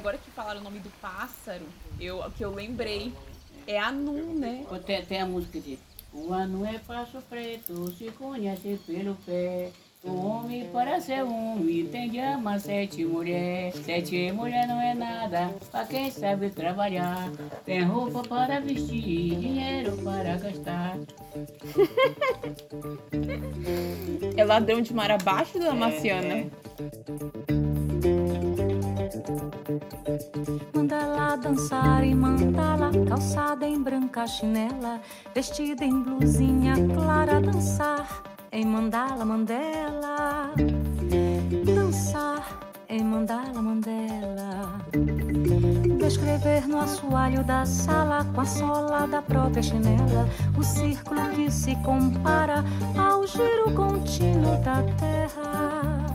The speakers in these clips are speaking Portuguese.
agora que falaram o nome do pássaro, eu, que eu lembrei, é Anu, né? Tem, tem a música de O Anu é pássaro preto, se conhece pelo pé. O homem para ser homem tem de amar sete mulheres. Sete mulheres não é nada para quem sabe trabalhar. Tem roupa para vestir, dinheiro para gastar. é ladrão de mar abaixo da Marciana. É, Manda dançar e manda lá calçada em branca chinela, vestida em blusinha clara dançar em mandala mandela, dançar em mandala mandela, descrever no assoalho da sala com a sola da própria chinela, o círculo que se compara ao giro contínuo da terra,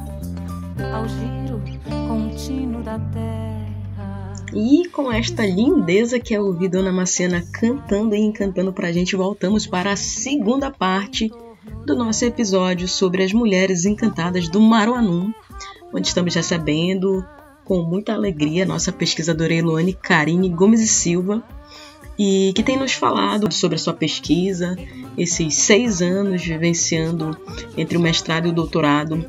ao giro contínuo da terra. E com esta lindeza que é ouvir Dona Marciana cantando e encantando pra gente, voltamos para a segunda parte do nosso episódio sobre as mulheres encantadas do Maruanum, onde estamos recebendo com muita alegria nossa pesquisadora Eloane Karine Gomes e Silva, e que tem nos falado sobre a sua pesquisa, esses seis anos vivenciando entre o mestrado e o doutorado,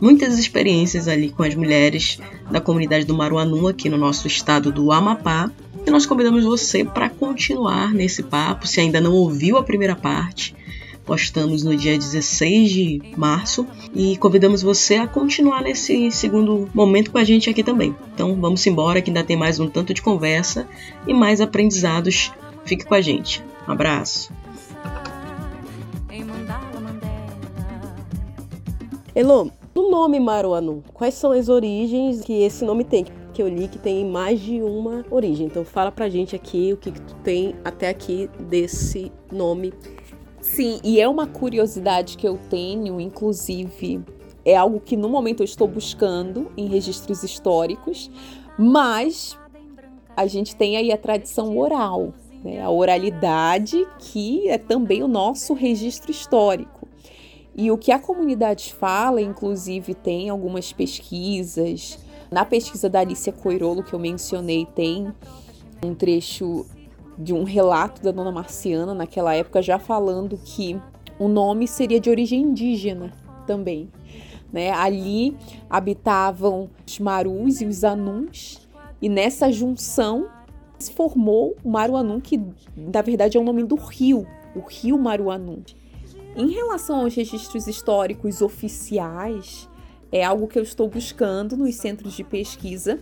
muitas experiências ali com as mulheres da comunidade do Maruanum aqui no nosso estado do Amapá. E nós convidamos você para continuar nesse papo, se ainda não ouviu a primeira parte, postamos no dia 16 de março e convidamos você a continuar nesse segundo momento com a gente aqui também. Então vamos embora que ainda tem mais um tanto de conversa e mais aprendizados. Fique com a gente. Um abraço. Elô, o nome Maruanu, quais são as origens que esse nome tem? Que eu li que tem mais de uma origem. Então fala pra gente aqui o que, que tu tem até aqui desse nome Sim, e é uma curiosidade que eu tenho, inclusive, é algo que no momento eu estou buscando em registros históricos, mas a gente tem aí a tradição oral, né? a oralidade, que é também o nosso registro histórico. E o que a comunidade fala, inclusive, tem algumas pesquisas. Na pesquisa da Alicia Coirolo, que eu mencionei, tem um trecho de um relato da dona Marciana naquela época já falando que o nome seria de origem indígena também. Né? Ali habitavam os Marus e os Anuns, e nessa junção se formou o Maruanum, que na verdade é o nome do rio, o rio Maruanum. Em relação aos registros históricos oficiais, é algo que eu estou buscando nos centros de pesquisa,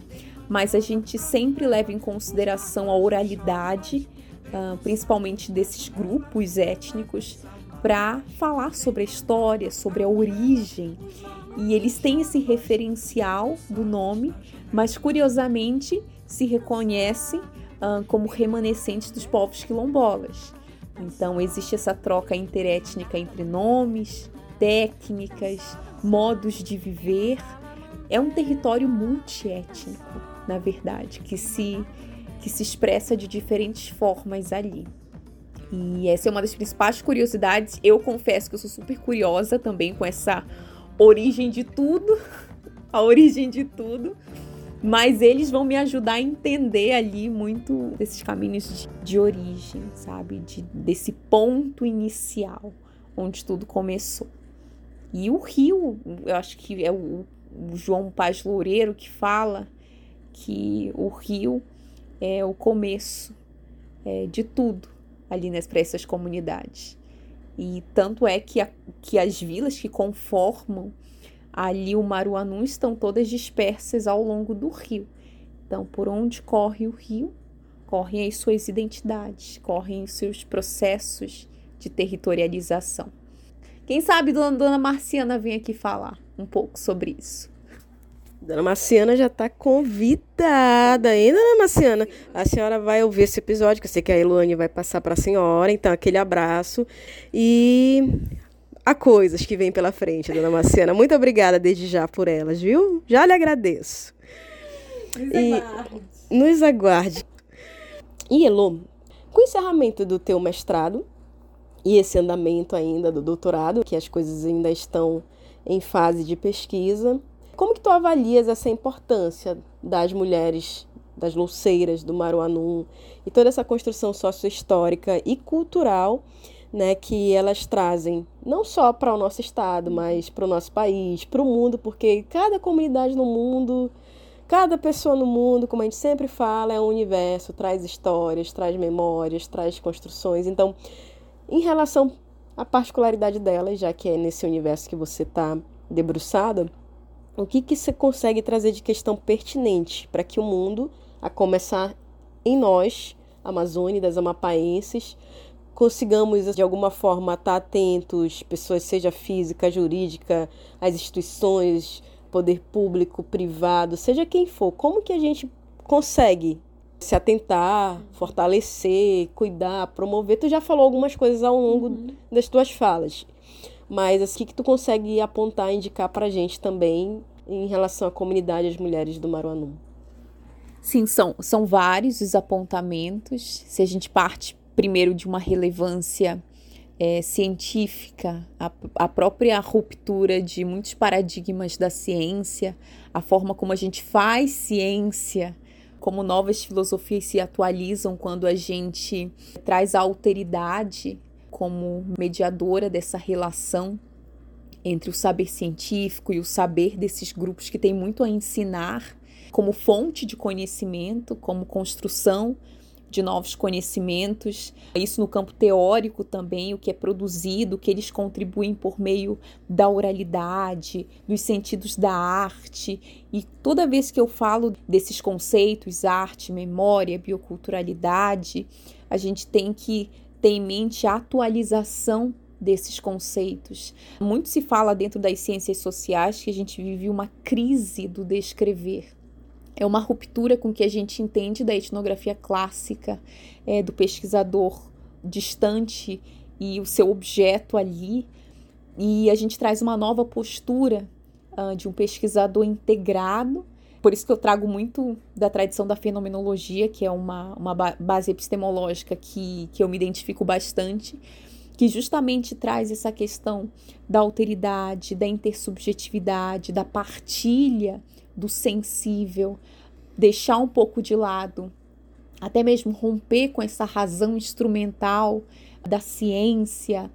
mas a gente sempre leva em consideração a oralidade, uh, principalmente desses grupos étnicos, para falar sobre a história, sobre a origem. E eles têm esse referencial do nome, mas curiosamente se reconhecem uh, como remanescentes dos povos quilombolas. Então existe essa troca interétnica entre nomes, técnicas, modos de viver. É um território multiétnico na verdade, que se que se expressa de diferentes formas ali. E essa é uma das principais curiosidades. Eu confesso que eu sou super curiosa também com essa origem de tudo, a origem de tudo. Mas eles vão me ajudar a entender ali muito desses caminhos de, de origem, sabe? De, desse ponto inicial onde tudo começou. E o rio, eu acho que é o, o João Paz Loureiro que fala que o rio é o começo é, de tudo ali nas para essas comunidades. E tanto é que, a, que as vilas que conformam ali o Maruanu estão todas dispersas ao longo do rio. Então, por onde corre o rio, correm as suas identidades, correm os seus processos de territorialização. Quem sabe Dona, Dona Marciana vem aqui falar um pouco sobre isso. Dona Marciana já está convidada, hein, Dona Marciana? A senhora vai ouvir esse episódio, que eu sei que a Eluane vai passar para a senhora, então aquele abraço. E há coisas que vêm pela frente, Dona Marciana. Muito obrigada desde já por elas, viu? Já lhe agradeço. Nos aguarde. E nos aguarde. E Elo, com o encerramento do teu mestrado e esse andamento ainda do doutorado, que as coisas ainda estão em fase de pesquisa, como que tu avalias essa importância das mulheres, das louceiras do Maruanum e toda essa construção sociohistórica e cultural né, que elas trazem não só para o nosso estado, mas para o nosso país, para o mundo, porque cada comunidade no mundo, cada pessoa no mundo, como a gente sempre fala, é um universo, traz histórias, traz memórias, traz construções. Então, em relação à particularidade delas, já que é nesse universo que você está debruçada, o que, que você consegue trazer de questão pertinente para que o mundo, a começar em nós, amazônidas, amapaenses, consigamos de alguma forma estar atentos, pessoas seja física, jurídica, as instituições, poder público, privado, seja quem for, como que a gente consegue se atentar, fortalecer, cuidar, promover? Tu já falou algumas coisas ao longo uhum. das tuas falas, mas assim, o que tu consegue apontar, indicar para a gente também em relação à comunidade as mulheres do Maruanum? Sim, são, são vários os apontamentos. Se a gente parte primeiro de uma relevância é, científica, a, a própria ruptura de muitos paradigmas da ciência, a forma como a gente faz ciência, como novas filosofias se atualizam quando a gente traz a alteridade como mediadora dessa relação entre o saber científico e o saber desses grupos que têm muito a ensinar como fonte de conhecimento, como construção de novos conhecimentos, isso no campo teórico também, o que é produzido, que eles contribuem por meio da oralidade, dos sentidos da arte. E toda vez que eu falo desses conceitos, arte, memória, bioculturalidade, a gente tem que ter em mente a atualização desses conceitos. Muito se fala dentro das ciências sociais que a gente vive uma crise do descrever é uma ruptura com o que a gente entende da etnografia clássica, é, do pesquisador distante e o seu objeto ali. E a gente traz uma nova postura uh, de um pesquisador integrado. Por isso que eu trago muito da tradição da fenomenologia, que é uma, uma base epistemológica que, que eu me identifico bastante, que justamente traz essa questão da alteridade, da intersubjetividade, da partilha do sensível, deixar um pouco de lado, até mesmo romper com essa razão instrumental da ciência,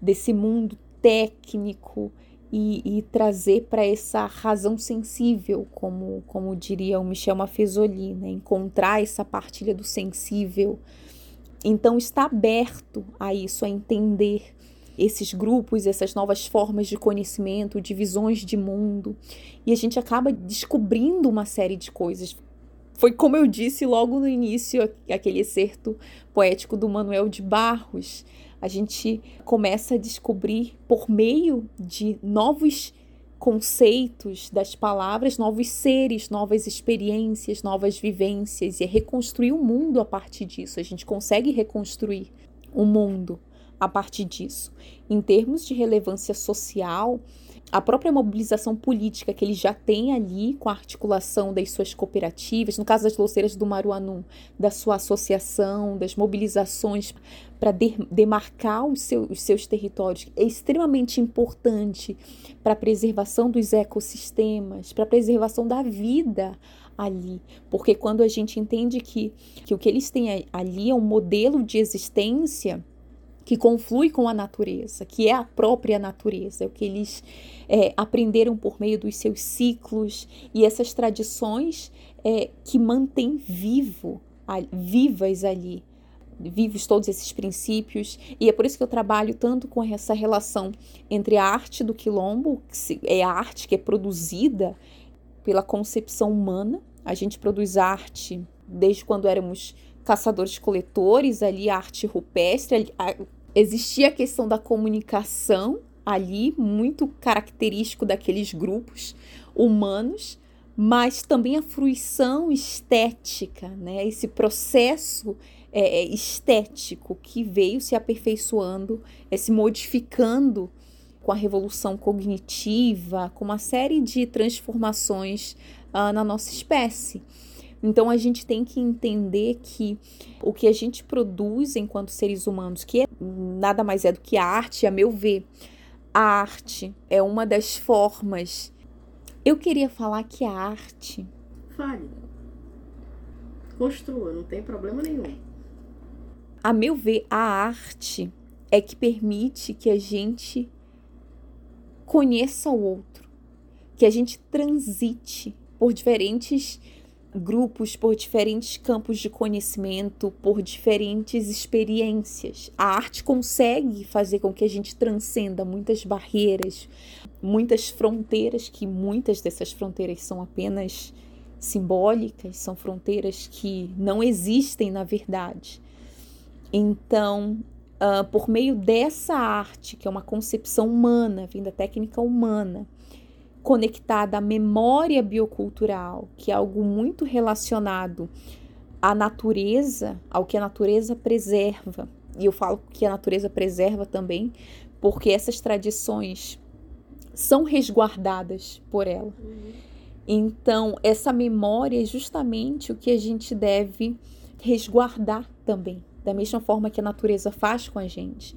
desse mundo técnico e, e trazer para essa razão sensível, como, como diria o Michel Maffezoli, né? encontrar essa partilha do sensível. Então, está aberto a isso, a entender esses grupos, essas novas formas de conhecimento, de visões de mundo, e a gente acaba descobrindo uma série de coisas. Foi como eu disse logo no início, aquele excerto poético do Manuel de Barros. A gente começa a descobrir por meio de novos conceitos das palavras, novos seres, novas experiências, novas vivências, e é reconstruir o mundo a partir disso. A gente consegue reconstruir o mundo a partir disso. Em termos de relevância social, a própria mobilização política que ele já tem ali com a articulação das suas cooperativas, no caso das louceiras do Maruanum, da sua associação, das mobilizações para demarcar os, os seus territórios, é extremamente importante para a preservação dos ecossistemas, para a preservação da vida ali. Porque quando a gente entende que, que o que eles têm ali é um modelo de existência que conflui com a natureza, que é a própria natureza, é o que eles é, aprenderam por meio dos seus ciclos e essas tradições é, que mantêm vivo, vivas ali, vivos todos esses princípios, e é por isso que eu trabalho tanto com essa relação entre a arte do quilombo, que é a arte que é produzida pela concepção humana, a gente produz arte desde quando éramos caçadores-coletores, ali a arte rupestre, existia a questão da comunicação ali, muito característico daqueles grupos humanos, mas também a fruição estética, né? esse processo é, é estético que veio se aperfeiçoando, é, se modificando com a revolução cognitiva, com uma série de transformações uh, na nossa espécie. Então a gente tem que entender que o que a gente produz enquanto seres humanos, que é, nada mais é do que a arte, a meu ver, a arte é uma das formas. Eu queria falar que a arte fale. Construa, não tem problema nenhum. A meu ver, a arte é que permite que a gente conheça o outro, que a gente transite por diferentes grupos, por diferentes campos de conhecimento, por diferentes experiências. A arte consegue fazer com que a gente transcenda muitas barreiras, muitas fronteiras, que muitas dessas fronteiras são apenas simbólicas, são fronteiras que não existem na verdade. Então, uh, por meio dessa arte, que é uma concepção humana, vem da técnica humana, conectada à memória biocultural, que é algo muito relacionado à natureza, ao que a natureza preserva. E eu falo que a natureza preserva também, porque essas tradições são resguardadas por ela. Uhum. Então, essa memória é justamente o que a gente deve resguardar também, da mesma forma que a natureza faz com a gente.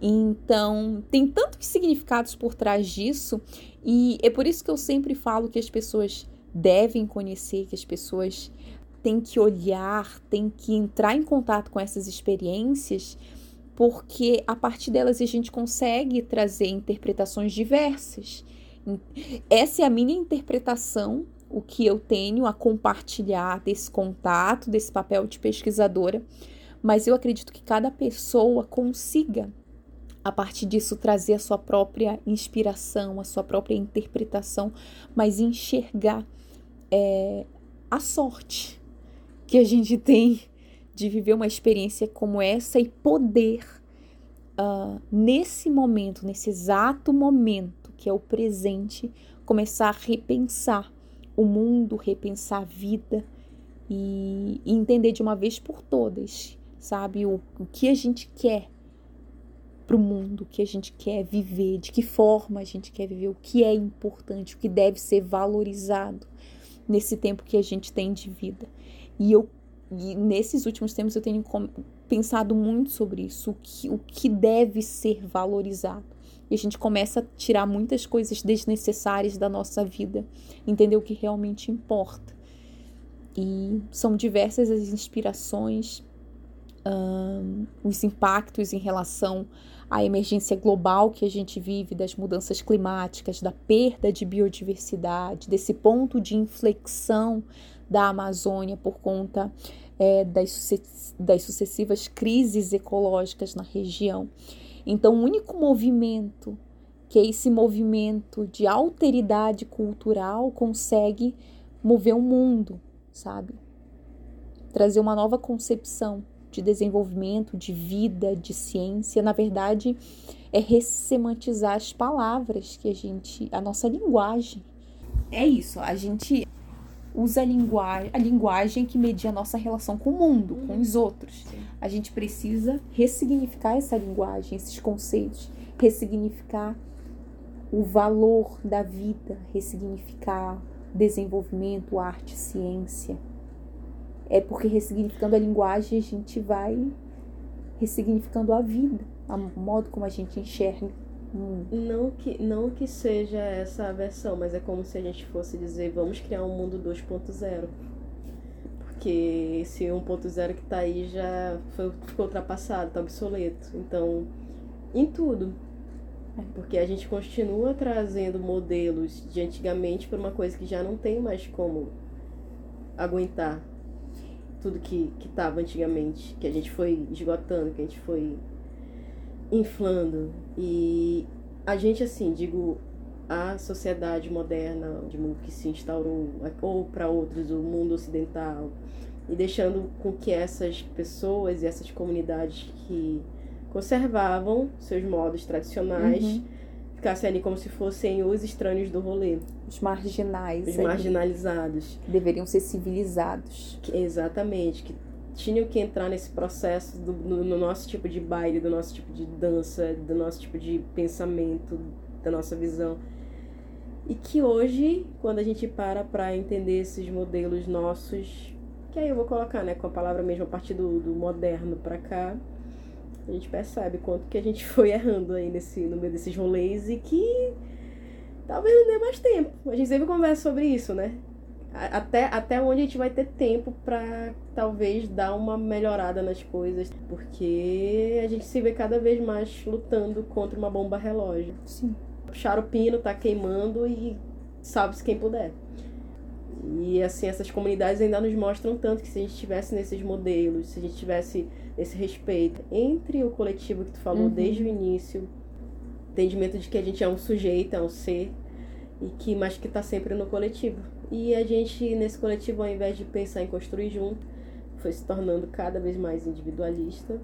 Então, tem tantos significados por trás disso, e é por isso que eu sempre falo que as pessoas devem conhecer, que as pessoas têm que olhar, têm que entrar em contato com essas experiências, porque a partir delas a gente consegue trazer interpretações diversas. Essa é a minha interpretação, o que eu tenho a compartilhar desse contato, desse papel de pesquisadora, mas eu acredito que cada pessoa consiga a partir disso trazer a sua própria inspiração, a sua própria interpretação, mas enxergar é, a sorte que a gente tem de viver uma experiência como essa e poder, uh, nesse momento, nesse exato momento que é o presente, começar a repensar o mundo, repensar a vida e, e entender de uma vez por todas, sabe, o, o que a gente quer para o mundo que a gente quer viver, de que forma a gente quer viver, o que é importante, o que deve ser valorizado nesse tempo que a gente tem de vida. E eu e nesses últimos tempos eu tenho pensado muito sobre isso, o que, o que deve ser valorizado. E a gente começa a tirar muitas coisas desnecessárias da nossa vida, entender o que realmente importa. E são diversas as inspirações, os impactos em relação a emergência global que a gente vive, das mudanças climáticas, da perda de biodiversidade, desse ponto de inflexão da Amazônia por conta é, das, das sucessivas crises ecológicas na região. Então, o único movimento que esse movimento de alteridade cultural consegue mover o mundo, sabe? Trazer uma nova concepção de desenvolvimento, de vida, de ciência, na verdade, é ressemantizar as palavras que a gente, a nossa linguagem. É isso, a gente usa a, linguagem, a linguagem que media a nossa relação com o mundo, uhum. com os outros. Sim. A gente precisa ressignificar essa linguagem, esses conceitos, ressignificar o valor da vida, ressignificar desenvolvimento, arte, ciência, é porque ressignificando a linguagem a gente vai ressignificando a vida, o modo como a gente enxerga. Hum. Não que, não que seja essa a versão, mas é como se a gente fosse dizer, vamos criar um mundo 2.0. Porque esse 1.0 que está aí já foi, ficou ultrapassado, está obsoleto. Então, em tudo. É. Porque a gente continua trazendo modelos de antigamente para uma coisa que já não tem mais como aguentar tudo que que tava antigamente, que a gente foi esgotando, que a gente foi inflando. E a gente assim, digo, a sociedade moderna, de mundo que se instaurou ou para outros o mundo ocidental e deixando com que essas pessoas e essas comunidades que conservavam seus modos tradicionais uhum ficassem ali como se fossem os estranhos do rolê. Os marginais. Os marginalizados. Deveriam ser civilizados. Que, exatamente. Que tinham que entrar nesse processo do, no, no, nosso tipo de baile, do nosso tipo de dança, do nosso tipo de pensamento, da nossa visão. E que hoje, quando a gente para para entender esses modelos nossos, que aí eu vou colocar, né, com a palavra mesmo a partir do, do moderno para cá, a gente percebe quanto que a gente foi errando aí nesse, no meio desses rolês e que talvez não dê mais tempo. A gente sempre conversa sobre isso, né? até, até onde a gente vai ter tempo para talvez dar uma melhorada nas coisas, porque a gente se vê cada vez mais lutando contra uma bomba relógio. Sim. Puxar o pino, tá queimando e sabe-se quem puder. E assim, essas comunidades ainda nos mostram tanto que se a gente tivesse nesses modelos, se a gente tivesse esse respeito entre o coletivo que tu falou Uhum. desde o início, entendimento de que a gente é um sujeito, é um ser, e que mas que está sempre no coletivo. E a gente nesse coletivo, ao invés de pensar em construir junto, foi se tornando cada vez mais individualista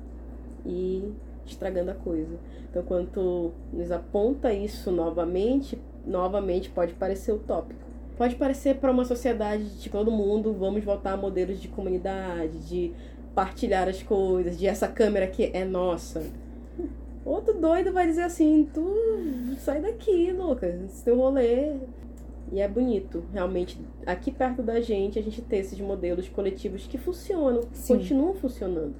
e estragando a coisa. Então, quando tu nos aponta isso novamente, novamente pode parecer utópico. Pode parecer para uma sociedade de todo mundo, vamos voltar a modelos de comunidade, de partilhar as coisas, de essa câmera que é nossa. Outro doido vai dizer assim, tu sai daqui, Lucas, esse teu rolê. E é bonito, realmente, aqui perto da gente, a gente ter esses modelos coletivos que funcionam, Sim. continuam funcionando.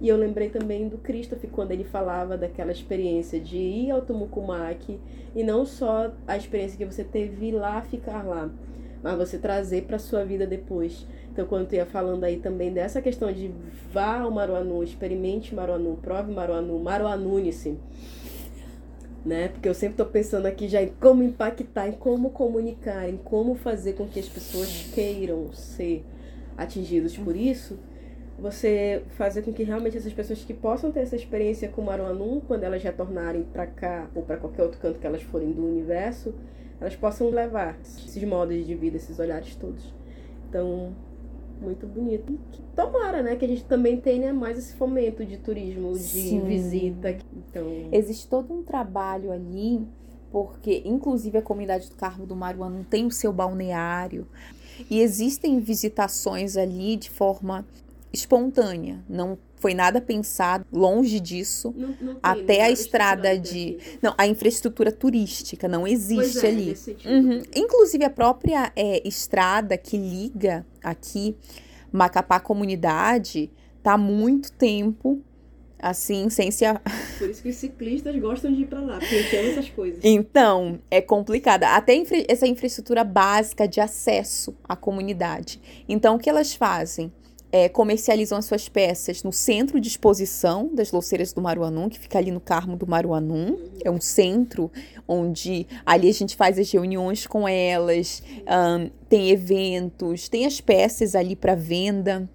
E eu lembrei também do Christopher quando ele falava daquela experiência de ir ao Tumucumaque e não só a experiência que você teve lá ficar lá, mas você trazer para sua vida depois. Então, quando tu ia falando aí também dessa questão de vá ao Maruanu, experimente Maruanu, prove Maruanu, Maruanune-se, né? Porque eu sempre tô pensando aqui já em como impactar, em como comunicar, em como fazer com que as pessoas queiram ser atingidos por isso. Você fazer com que realmente essas pessoas que possam ter essa experiência com Maruanu, quando elas retornarem para cá ou para qualquer outro canto que elas forem do universo, elas possam levar esses modos de vida, esses olhares todos. Então, muito bonito. E Tomara, né, que a gente também tenha mais esse fomento de turismo, de Sim. visita. Então, Existe todo um trabalho ali, porque inclusive a comunidade do Carmo do Maruanu tem o seu balneário e existem visitações ali de forma espontânea. Não foi nada pensado, longe disso. não, não tem Até a estrada de-. Não, a infraestrutura turística não existe Pois é, ali. Uhum. Inclusive a própria é, estrada que liga aqui Macapá comunidade tá há muito tempo assim sem se a- Por isso que os ciclistas gostam de ir pra lá, porque tem essas coisas. Então, é complicada. Até infra- essa infraestrutura básica de acesso à comunidade. Então, o que elas fazem? É, comercializam as suas peças no centro de exposição das louceiras do Maruanum, que fica ali no Carmo do Maruanum. É um centro onde ali a gente faz as reuniões com elas, ahn, tem eventos, tem as peças ali para venda.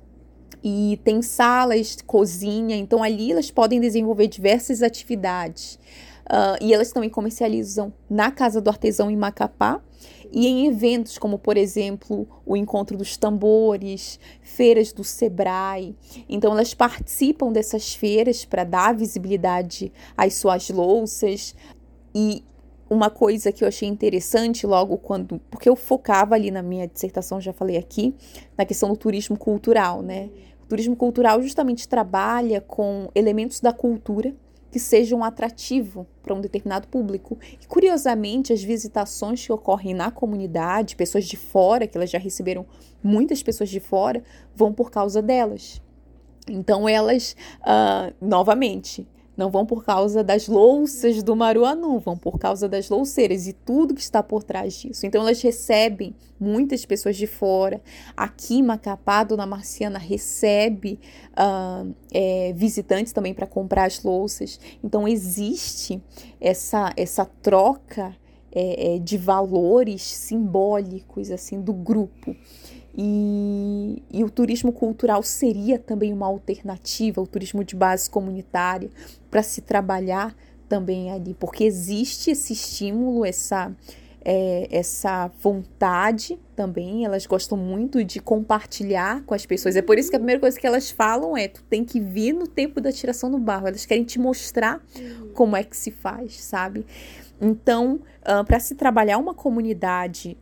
E tem salas, cozinha, então ali elas podem desenvolver diversas atividades. Ah, e elas também comercializam na Casa do Artesão em Macapá e em eventos como, por exemplo, o Encontro dos Tambores, feiras do Sebrae. Então, elas participam dessas feiras para dar visibilidade às suas louças. E uma coisa que eu achei interessante logo quando. Porque eu focava ali na minha dissertação, já falei aqui, na questão do turismo cultural, né? O turismo cultural justamente trabalha com elementos da cultura que sejam atrativo para um determinado público. E curiosamente, as visitações que ocorrem na comunidade, pessoas de fora, que elas já receberam muitas pessoas de fora, vão por causa delas. Então elas, ah, novamente, não vão por causa das louças do Maruanu, vão por causa das louceiras e tudo que está por trás disso. Então elas recebem muitas pessoas de fora. Aqui, Macapá, Dona Marciana recebe ah, é, visitantes também para comprar as louças. Então existe essa, essa troca é, é, de valores simbólicos assim do grupo. E, e o turismo cultural seria também uma alternativa, o turismo de base comunitária, para se trabalhar também ali, porque existe esse estímulo, essa, é, essa vontade também, elas gostam muito de compartilhar com as pessoas. É por isso que a primeira coisa que elas falam é: tu tem que vir no tempo da tiração do barro, elas querem te mostrar como é que se faz, sabe? Então, para se trabalhar uma comunidade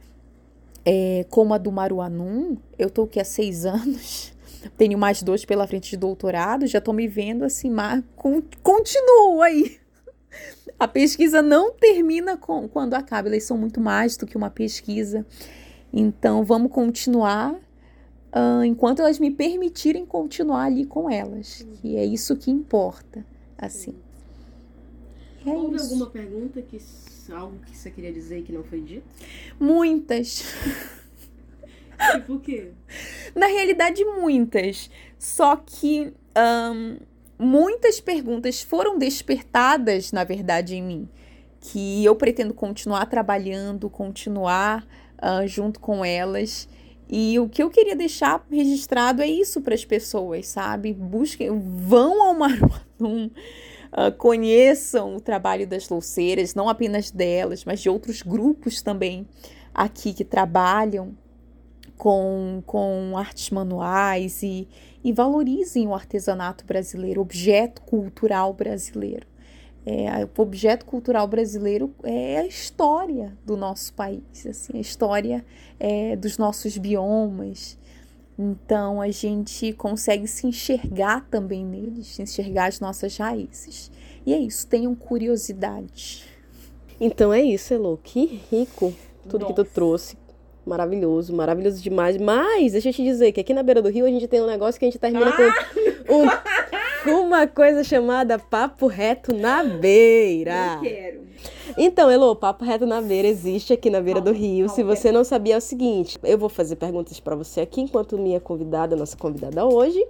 é, como a do Maruanum, eu tô aqui há seis anos, tenho mais dois pela frente de doutorado, já tô me vendo assim, mas con continuo aí. A pesquisa não termina com, quando acaba, elas são muito mais do que uma pesquisa. Então, vamos continuar ah, enquanto elas me permitirem continuar ali com elas, que é isso que importa, assim. É Houve isso. alguma pergunta que algo que você queria dizer e que não foi dito? Muitas. Tipo o quê? Na realidade, muitas. Só que ahn, muitas perguntas foram despertadas, na verdade, em mim. Que eu pretendo continuar trabalhando, continuar ah, junto com elas. E o que eu queria deixar registrado é isso para as pessoas, sabe? Busquem, vão ao Maruanum, ah, conheçam o trabalho das louceiras, não apenas delas, mas de outros grupos também aqui que trabalham com, com artes manuais e, e valorizem o artesanato brasileiro, objeto cultural brasileiro. É, o objeto cultural brasileiro é a história do nosso país, assim, a história é, dos nossos biomas. Então a gente consegue se enxergar também neles, se enxergar as nossas raízes. E é isso, tenham curiosidade. Então é isso, Elo. Que rico tudo que tu Nossa. trouxe. Maravilhoso, maravilhoso demais. Mas deixa eu te dizer que aqui na beira do rio a gente tem um negócio que a gente termina com, um- uma coisa chamada papo reto na beira. quero. Então, Elo, papo reto na beira existe aqui na beira do rio. Se calma, você não sabia, é o seguinte: eu vou fazer perguntas pra você aqui enquanto minha convidada, nossa convidada hoje.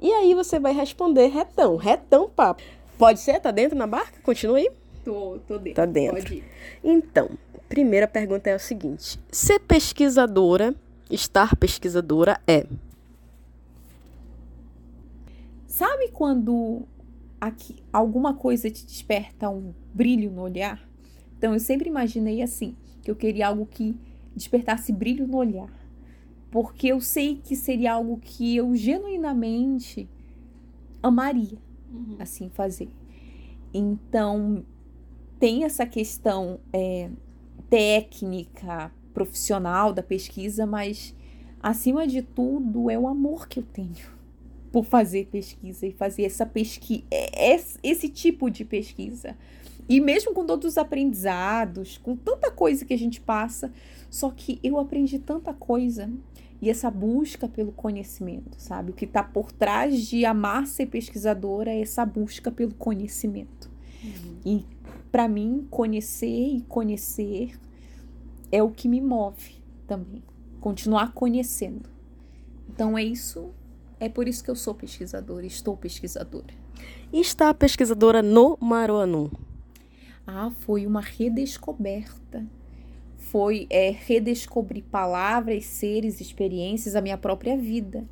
E aí você vai responder retão, retão papo. Pode ser? Tá dentro na barca? Continua aí. Tô, tô dentro. Tá dentro. Pode ir. Então, primeira pergunta é o seguinte: ser pesquisadora, estar pesquisadora é. Sabe quando aqui, alguma coisa te desperta um brilho no olhar? Então eu sempre imaginei assim, que eu queria algo que despertasse brilho no olhar. Porque eu sei que seria algo que eu genuinamente amaria assim fazer. Então tem essa questão é, técnica, profissional da pesquisa, mas acima de tudo é o amor que eu tenho por fazer pesquisa e fazer essa pesquisa, esse tipo de pesquisa. E mesmo com todos os aprendizados, com tanta coisa que a gente passa, só que eu aprendi tanta coisa e essa busca pelo conhecimento, sabe? O que está por trás de amar ser pesquisadora é essa busca pelo conhecimento. E para mim, conhecer e conhecer é o que me move também. Continuar conhecendo. Então é isso é por isso que eu sou pesquisadora, estou pesquisadora. E está pesquisadora no Maruanu. Ah, foi uma redescoberta. Foi é, redescobrir palavras, seres, experiências, a minha própria vida.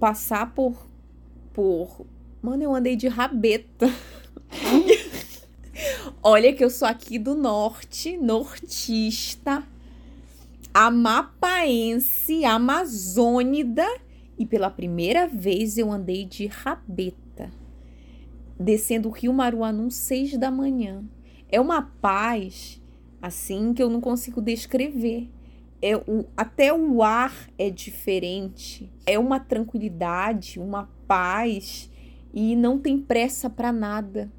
Passar por. por. Mano, eu andei de rabeta. Olha que eu sou aqui do norte, nortista, amapaense, amazônida. E pela primeira vez eu andei de rabeta, descendo o rio Maruanum seis da manhã. É uma paz assim que eu não consigo descrever. É o, até o ar é diferente. É uma tranquilidade, uma paz e não tem pressa para nada.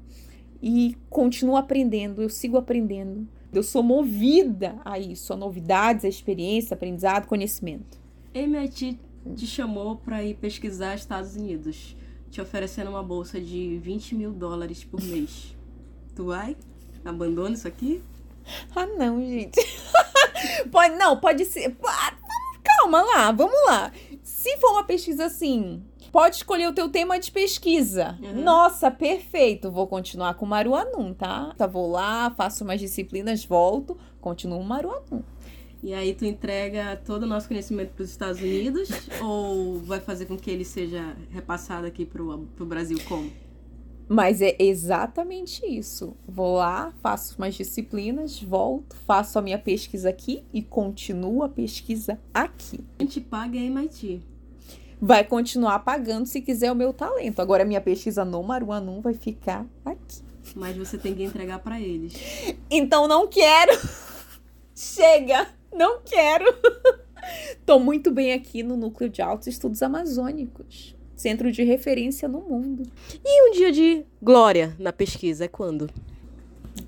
E continuo aprendendo, eu sigo aprendendo. Eu sou movida a isso, a novidades, a experiência, aprendizado, conhecimento. MIT te chamou para ir pesquisar Estados Unidos, te oferecendo uma bolsa de 20 mil dólares por mês. Tu vai? Abandona isso aqui? Ah, não, gente. pode, não, pode ser. Ah, Calma lá, vamos lá. Se for uma pesquisa assim, pode escolher o teu tema de pesquisa. Uhum. Nossa, perfeito. Vou continuar com Maruanum, tá? Tá, vou lá, faço umas disciplinas, volto, continuo Maruanum. E aí tu entrega todo o nosso conhecimento para os Estados Unidos ou vai fazer com que ele seja repassado aqui pro, pro Brasil como? Mas é exatamente isso. Vou lá, faço umas disciplinas, volto, faço a minha pesquisa aqui e continuo a pesquisa aqui. A gente paga a MIT. Vai continuar pagando se quiser o meu talento. Agora, a minha pesquisa no Maruanum vai ficar aqui. Mas você tem que entregar para eles. Então, não quero. Chega, não quero. Tô muito bem aqui no Núcleo de Altos Estudos Amazônicos. Centro de referência no mundo. E um dia de glória na pesquisa é quando?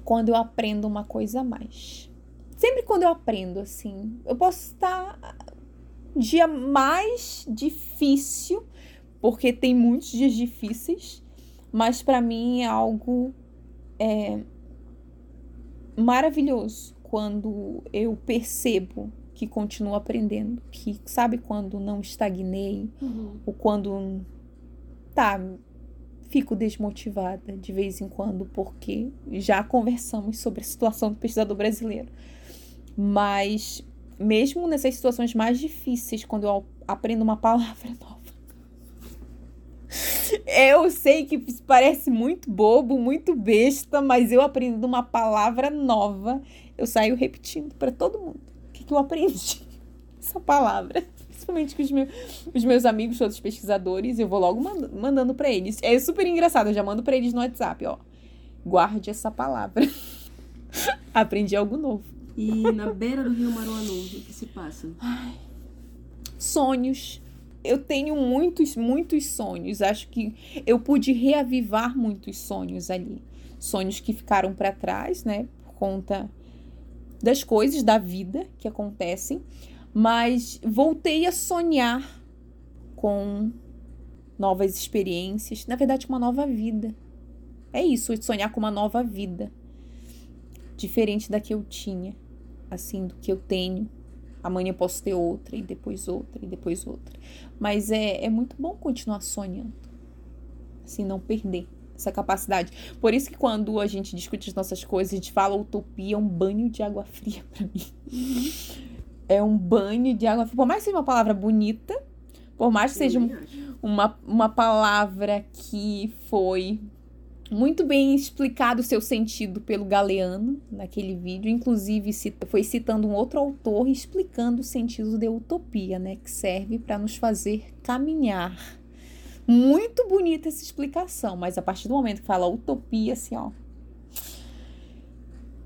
quando eu aprendo uma coisa a mais. Sempre quando eu aprendo, assim, eu posso estar dia mais difícil, porque tem muitos dias difíceis, mas para mim é algo é, maravilhoso quando eu percebo que continuo aprendendo, que sabe quando não estagnei, Uhum. ou quando tá fico desmotivada de vez em quando, porque já conversamos sobre a situação do pesquisador brasileiro. Mas mesmo nessas situações mais difíceis, quando eu aprendo uma palavra nova, eu sei que parece muito bobo, muito besta, mas eu aprendo uma palavra nova, eu saio repetindo para todo mundo. O que, que eu aprendi? Essa palavra. Principalmente com os meus, os meus amigos, todos pesquisadores, eu vou logo mand mandando para eles. É super engraçado, eu já mando para eles no WhatsApp, ó. Guarde essa palavra. Aprendi algo novo. E na beira do rio Maruanu, o que se passa? Sonhos. Eu tenho muitos, muitos sonhos. Acho que eu pude reavivar muitos sonhos ali. Sonhos que ficaram para trás, né? Por conta das coisas da vida que acontecem. Mas voltei a sonhar com novas experiências. Na verdade, com uma nova vida. É isso, sonhar com uma nova vida. Diferente da que eu tinha. Assim, do que eu tenho. Amanhã eu posso ter outra, e depois outra, e depois outra. Mas é, é muito bom continuar sonhando. Assim, não perder essa capacidade. Por isso que quando a gente discute as nossas coisas, a gente fala utopia, é um banho de água fria para mim. É um banho de água fria. Por mais que seja uma palavra bonita, por mais que seja um, uma, uma palavra que foi muito bem explicado o seu sentido pelo Galeano naquele vídeo, inclusive foi citando um outro autor explicando o sentido de utopia, né, que serve para nos fazer caminhar. Muito bonita essa explicação, mas a partir do momento que fala utopia, assim, ó,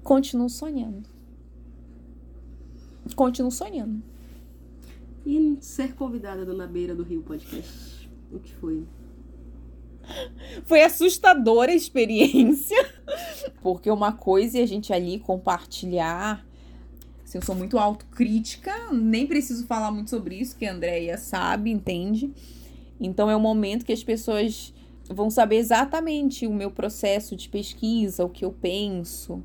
continuo sonhando. Continuo sonhando. E ser convidada do Na Beira do Rio Podcast, o que foi? Foi assustadora a experiência. Porque uma coisa é a gente ali compartilhar. Assim, eu sou muito autocrítica, nem preciso falar muito sobre isso, que a Andrea sabe, entende? Então é o momento que as pessoas vão saber exatamente o meu processo de pesquisa, o que eu penso.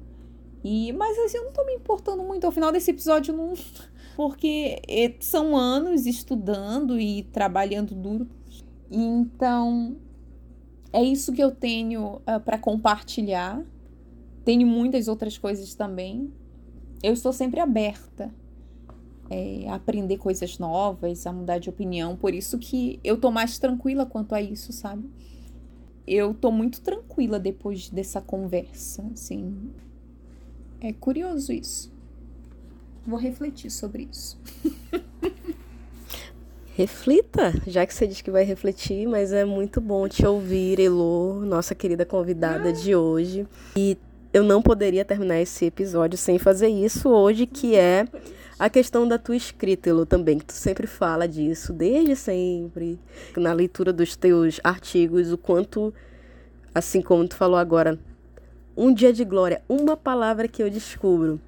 E mas assim, eu não tô me importando muito ao final desse episódio não, porque são anos estudando e trabalhando duro. Então, é isso que eu tenho uh, para compartilhar. Tenho muitas outras coisas também. Eu estou sempre aberta é, a aprender coisas novas, a mudar de opinião. Por isso que eu tô mais tranquila quanto a isso, sabe? Eu tô muito tranquila depois dessa conversa, assim. É curioso isso. Vou refletir sobre isso. Reflita, já que você diz que vai refletir, mas é muito bom te ouvir, Elô, nossa querida convidada de hoje. E eu não poderia terminar esse episódio sem fazer isso hoje, que é a questão da tua escrita, Elô, também, que tu sempre fala disso, desde sempre, na leitura dos teus artigos, o quanto, assim como tu falou agora, um dia de glória, uma palavra que eu descubro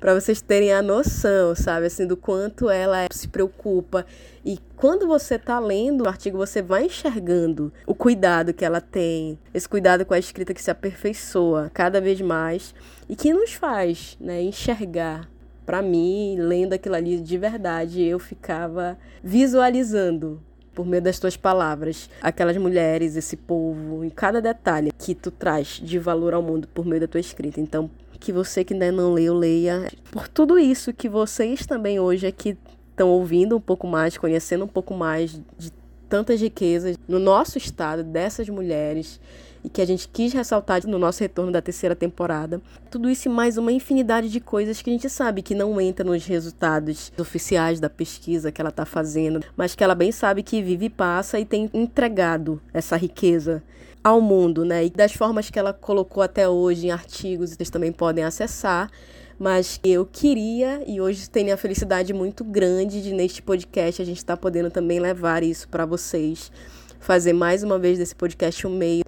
para vocês terem a noção, sabe, assim, do quanto ela se preocupa. E quando você tá lendo o artigo, você vai enxergando o cuidado que ela tem, esse cuidado com a escrita que se aperfeiçoa cada vez mais e que nos faz, né, enxergar. Para mim, lendo aquilo ali de verdade, eu ficava visualizando por meio das tuas palavras, aquelas mulheres, esse povo, em cada detalhe que tu traz de valor ao mundo por meio da tua escrita. Então, que você que ainda não leu, leia. Por tudo isso que vocês também hoje aqui estão ouvindo um pouco mais, conhecendo um pouco mais de tantas riquezas no nosso estado, dessas mulheres, e que a gente quis ressaltar no nosso retorno da terceira temporada. Tudo isso e mais uma infinidade de coisas que a gente sabe que não entra nos resultados oficiais da pesquisa que ela está fazendo, mas que ela bem sabe que vive e passa e tem entregado essa riqueza ao mundo, né? E das formas que ela colocou até hoje em artigos, vocês também podem acessar. Mas eu queria, e hoje tenho a felicidade muito grande de neste podcast a gente estar tá podendo também levar isso para vocês. Fazer mais uma vez desse podcast um meio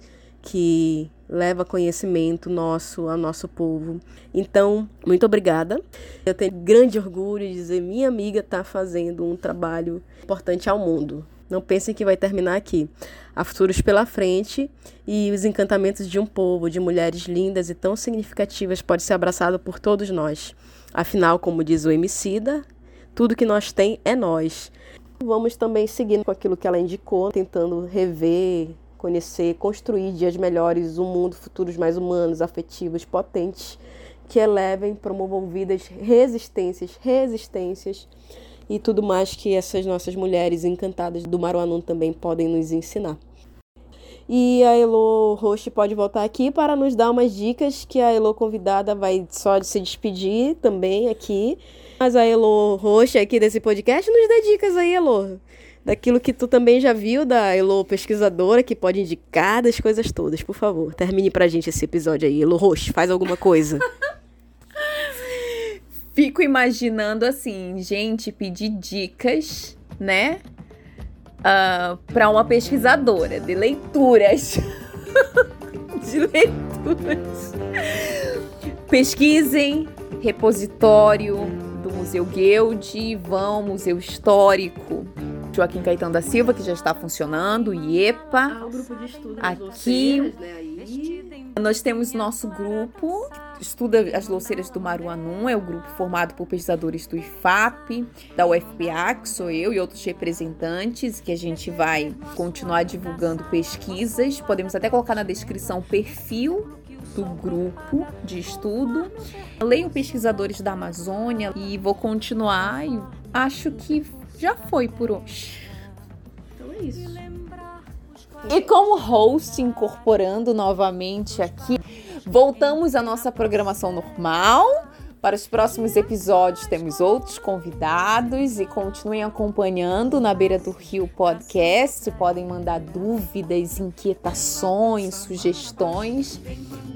que leva conhecimento nosso ao nosso povo. Então, muito obrigada. Eu tenho grande orgulho de dizer minha amiga está fazendo um trabalho importante ao mundo. Não pensem que vai terminar aqui. Há futuros pela frente e os encantamentos de um povo, de mulheres lindas e tão significativas, pode ser abraçado por todos nós. Afinal, como diz o Emicida, tudo que nós tem é nós. Vamos também seguindo com aquilo que ela indicou, tentando rever, conhecer, construir dias melhores, um mundo, futuros mais humanos, afetivos, potentes, que elevem, promovam vidas, resistências, resistências e tudo mais que essas nossas mulheres encantadas do Maruanum também podem nos ensinar. E a Elo Roche pode voltar aqui para nos dar umas dicas que a Elo convidada vai só se despedir também aqui. Mas a Elo Roche aqui desse podcast nos dê dicas aí, Elo. Daquilo que tu também já viu da Elo pesquisadora, que pode indicar das coisas todas, por favor. Termine pra gente esse episódio aí. Elo Roche, faz alguma coisa. Fico imaginando assim, gente, pedir dicas, né? uh, ah, para uma pesquisadora de leituras. de leituras. Pesquisem repositório do Museu Guild, vão Museu Histórico Joaquim Caetano da Silva, que já está funcionando, IEPA. Ah, o grupo de estudo aqui. Né, aí. Nós temos nosso grupo, estuda as louceiras do Maruanum, é o grupo formado por pesquisadores do IFAP, da UFPA, que sou eu e outros representantes, que a gente vai continuar divulgando pesquisas. Podemos até colocar na descrição o perfil do grupo de estudo. leio pesquisadores da Amazônia e vou continuar e acho que já foi por hoje. Então é isso. E como host, incorporando novamente aqui, voltamos à nossa programação normal. Para os próximos episódios temos outros convidados e continuem acompanhando na Beira do Rio Podcast. Podem mandar dúvidas, inquietações, sugestões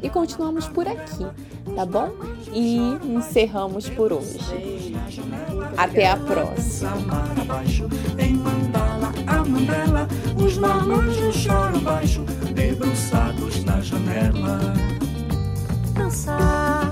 e continuamos por aqui, tá bom? E encerramos por hoje. Até a próxima. Em mandala, a os choram baixo, debruçados na janela. Dançar.